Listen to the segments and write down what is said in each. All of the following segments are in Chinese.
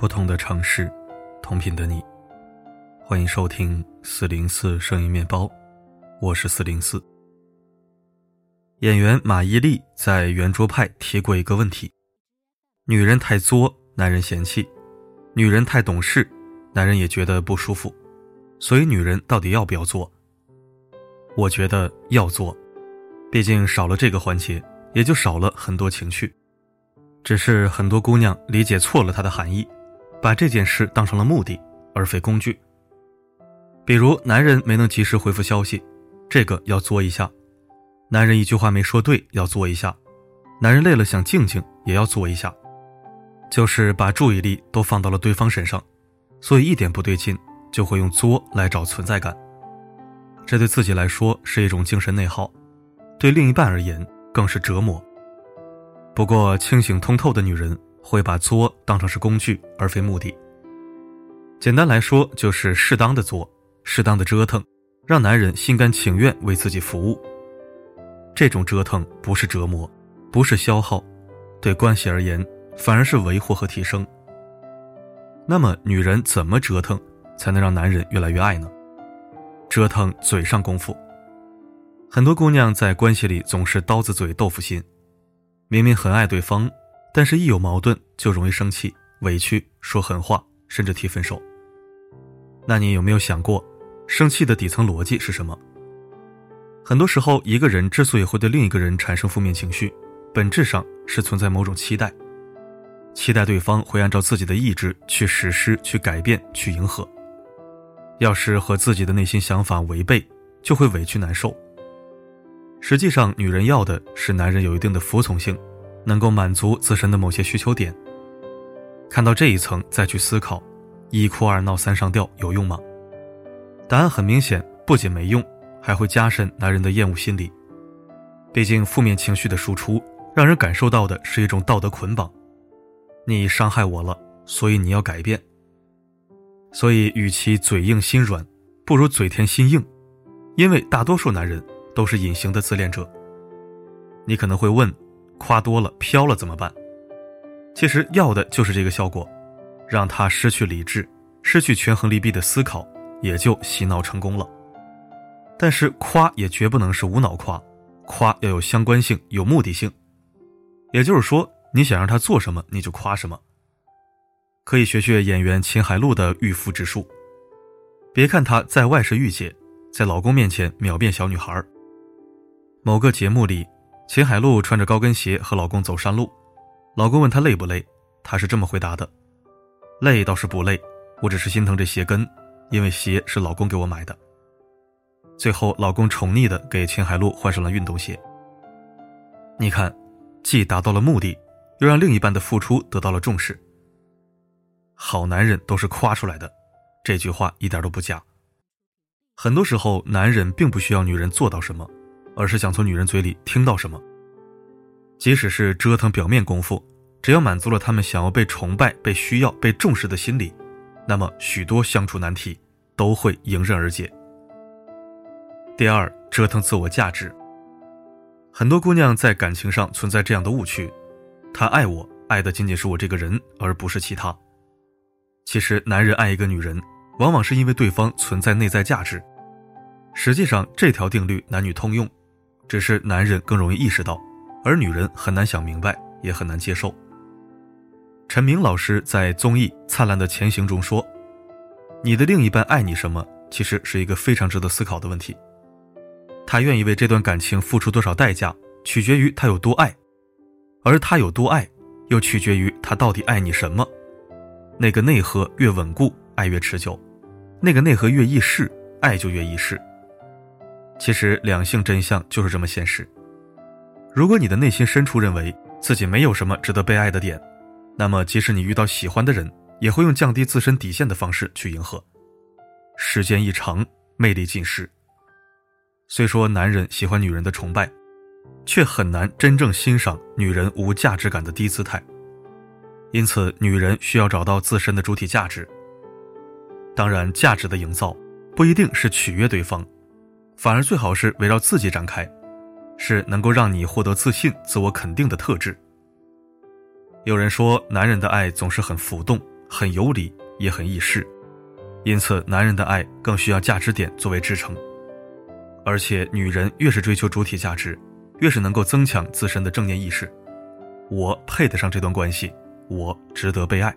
不同的城市，同频的你，欢迎收听四零四声音面包，我是四零四。演员马伊琍在圆桌派提过一个问题：女人太作，男人嫌弃；女人太懂事，男人也觉得不舒服。所以，女人到底要不要做？我觉得要做，毕竟少了这个环节，也就少了很多情趣。只是很多姑娘理解错了它的含义。把这件事当成了目的，而非工具。比如，男人没能及时回复消息，这个要作一下；男人一句话没说对，要作一下；男人累了想静静，也要作一下。就是把注意力都放到了对方身上，所以一点不对劲就会用作来找存在感。这对自己来说是一种精神内耗，对另一半而言更是折磨。不过，清醒通透的女人。会把作当成是工具而非目的。简单来说，就是适当的作，适当的折腾，让男人心甘情愿为自己服务。这种折腾不是折磨，不是消耗，对关系而言反而是维护和提升。那么，女人怎么折腾才能让男人越来越爱呢？折腾嘴上功夫。很多姑娘在关系里总是刀子嘴豆腐心，明明很爱对方。但是，一有矛盾就容易生气、委屈，说狠话，甚至提分手。那你有没有想过，生气的底层逻辑是什么？很多时候，一个人之所以会对另一个人产生负面情绪，本质上是存在某种期待，期待对方会按照自己的意志去实施、去改变、去迎合。要是和自己的内心想法违背，就会委屈难受。实际上，女人要的是男人有一定的服从性。能够满足自身的某些需求点。看到这一层再去思考，一哭二闹三上吊有用吗？答案很明显，不仅没用，还会加深男人的厌恶心理。毕竟负面情绪的输出，让人感受到的是一种道德捆绑。你伤害我了，所以你要改变。所以，与其嘴硬心软，不如嘴甜心硬。因为大多数男人都是隐形的自恋者。你可能会问。夸多了飘了怎么办？其实要的就是这个效果，让他失去理智，失去权衡利弊的思考，也就洗脑成功了。但是夸也绝不能是无脑夸，夸要有相关性、有目的性。也就是说，你想让他做什么，你就夸什么。可以学学演员秦海璐的御夫之术。别看她在外是御姐，在老公面前秒变小女孩。某个节目里。秦海璐穿着高跟鞋和老公走山路，老公问她累不累，她是这么回答的：“累倒是不累，我只是心疼这鞋跟，因为鞋是老公给我买的。”最后，老公宠溺的给秦海璐换上了运动鞋。你看，既达到了目的，又让另一半的付出得到了重视。好男人都是夸出来的，这句话一点都不假。很多时候，男人并不需要女人做到什么。而是想从女人嘴里听到什么。即使是折腾表面功夫，只要满足了他们想要被崇拜、被需要、被重视的心理，那么许多相处难题都会迎刃而解。第二，折腾自我价值。很多姑娘在感情上存在这样的误区：他爱我，爱的仅仅是我这个人，而不是其他。其实，男人爱一个女人，往往是因为对方存在内在价值。实际上，这条定律男女通用。只是男人更容易意识到，而女人很难想明白，也很难接受。陈明老师在综艺《灿烂的前行》中说：“你的另一半爱你什么，其实是一个非常值得思考的问题。他愿意为这段感情付出多少代价，取决于他有多爱；而他有多爱，又取决于他到底爱你什么。那个内核越稳固，爱越持久；那个内核越易逝，爱就越易逝。”其实两性真相就是这么现实。如果你的内心深处认为自己没有什么值得被爱的点，那么即使你遇到喜欢的人，也会用降低自身底线的方式去迎合。时间一长，魅力尽失。虽说男人喜欢女人的崇拜，却很难真正欣赏女人无价值感的低姿态。因此，女人需要找到自身的主体价值。当然，价值的营造不一定是取悦对方。反而最好是围绕自己展开，是能够让你获得自信、自我肯定的特质。有人说，男人的爱总是很浮动，很有理，也很易逝。因此，男人的爱更需要价值点作为支撑。而且，女人越是追求主体价值，越是能够增强自身的正念意识。我配得上这段关系，我值得被爱。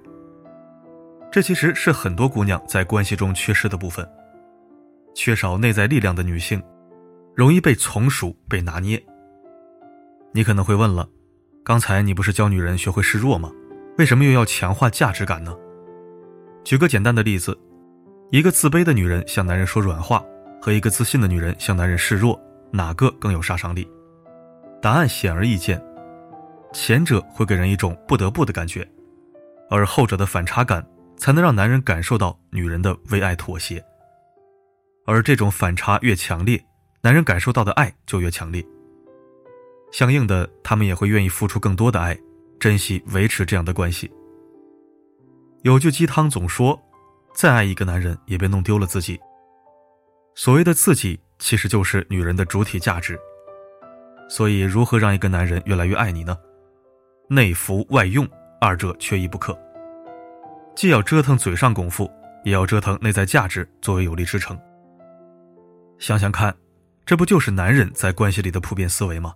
这其实是很多姑娘在关系中缺失的部分。缺少内在力量的女性，容易被从属、被拿捏。你可能会问了，刚才你不是教女人学会示弱吗？为什么又要强化价值感呢？举个简单的例子，一个自卑的女人向男人说软话，和一个自信的女人向男人示弱，哪个更有杀伤力？答案显而易见。前者会给人一种不得不的感觉，而后者的反差感才能让男人感受到女人的为爱妥协。而这种反差越强烈，男人感受到的爱就越强烈。相应的，他们也会愿意付出更多的爱，珍惜维持这样的关系。有句鸡汤总说，再爱一个男人，也别弄丢了自己。所谓的自己，其实就是女人的主体价值。所以，如何让一个男人越来越爱你呢？内服外用，二者缺一不可。既要折腾嘴上功夫，也要折腾内在价值作为有力支撑。想想看，这不就是男人在关系里的普遍思维吗？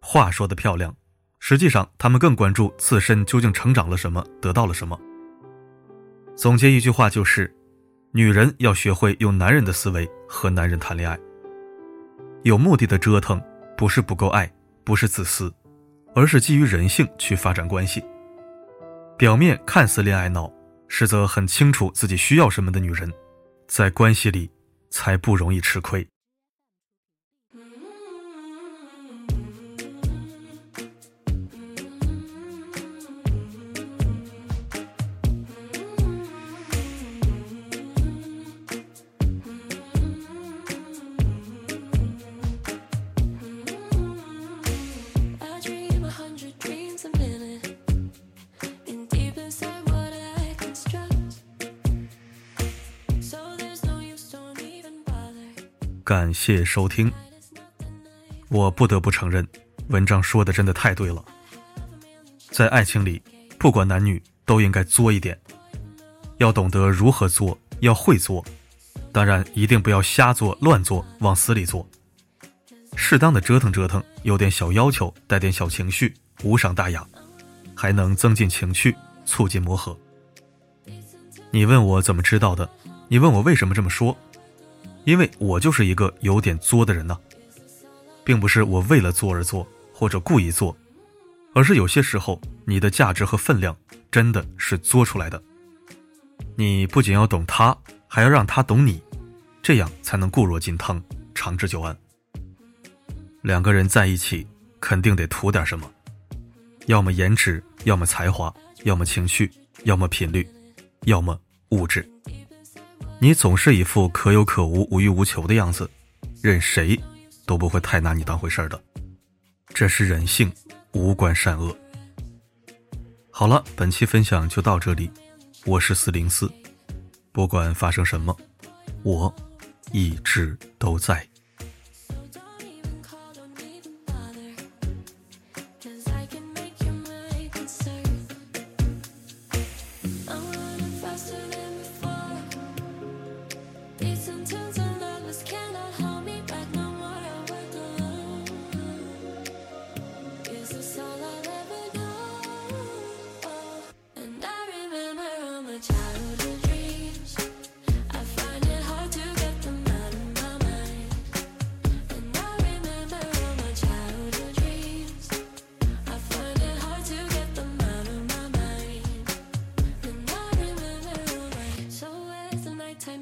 话说的漂亮，实际上他们更关注自身究竟成长了什么，得到了什么。总结一句话就是：女人要学会用男人的思维和男人谈恋爱。有目的的折腾，不是不够爱，不是自私。而是基于人性去发展关系。表面看似恋爱脑，实则很清楚自己需要什么的女人，在关系里才不容易吃亏。感谢收听。我不得不承认，文章说的真的太对了。在爱情里，不管男女，都应该作一点，要懂得如何做，要会做。当然，一定不要瞎做、乱做、往死里做。适当的折腾折腾，有点小要求，带点小情绪，无伤大雅，还能增进情趣，促进磨合。你问我怎么知道的？你问我为什么这么说？因为我就是一个有点作的人呢，并不是我为了作而作，或者故意作，而是有些时候你的价值和分量真的是作出来的。你不仅要懂他，还要让他懂你，这样才能固若金汤，长治久安。两个人在一起，肯定得图点什么，要么颜值，要么才华，要么情绪，要么频率，要么物质。你总是一副可有可无、无欲无求的样子，任谁都不会太拿你当回事儿的。这是人性，无关善恶。好了，本期分享就到这里。我是四零四，不管发生什么，我一直都在。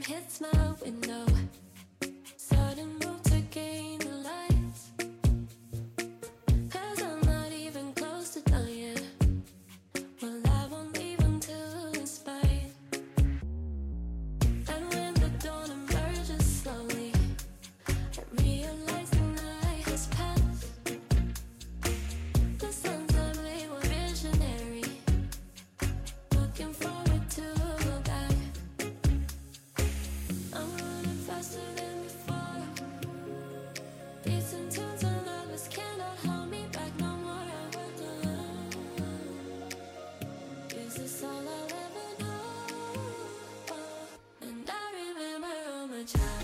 hits my window. all I'll ever know. And I remember all my childhood.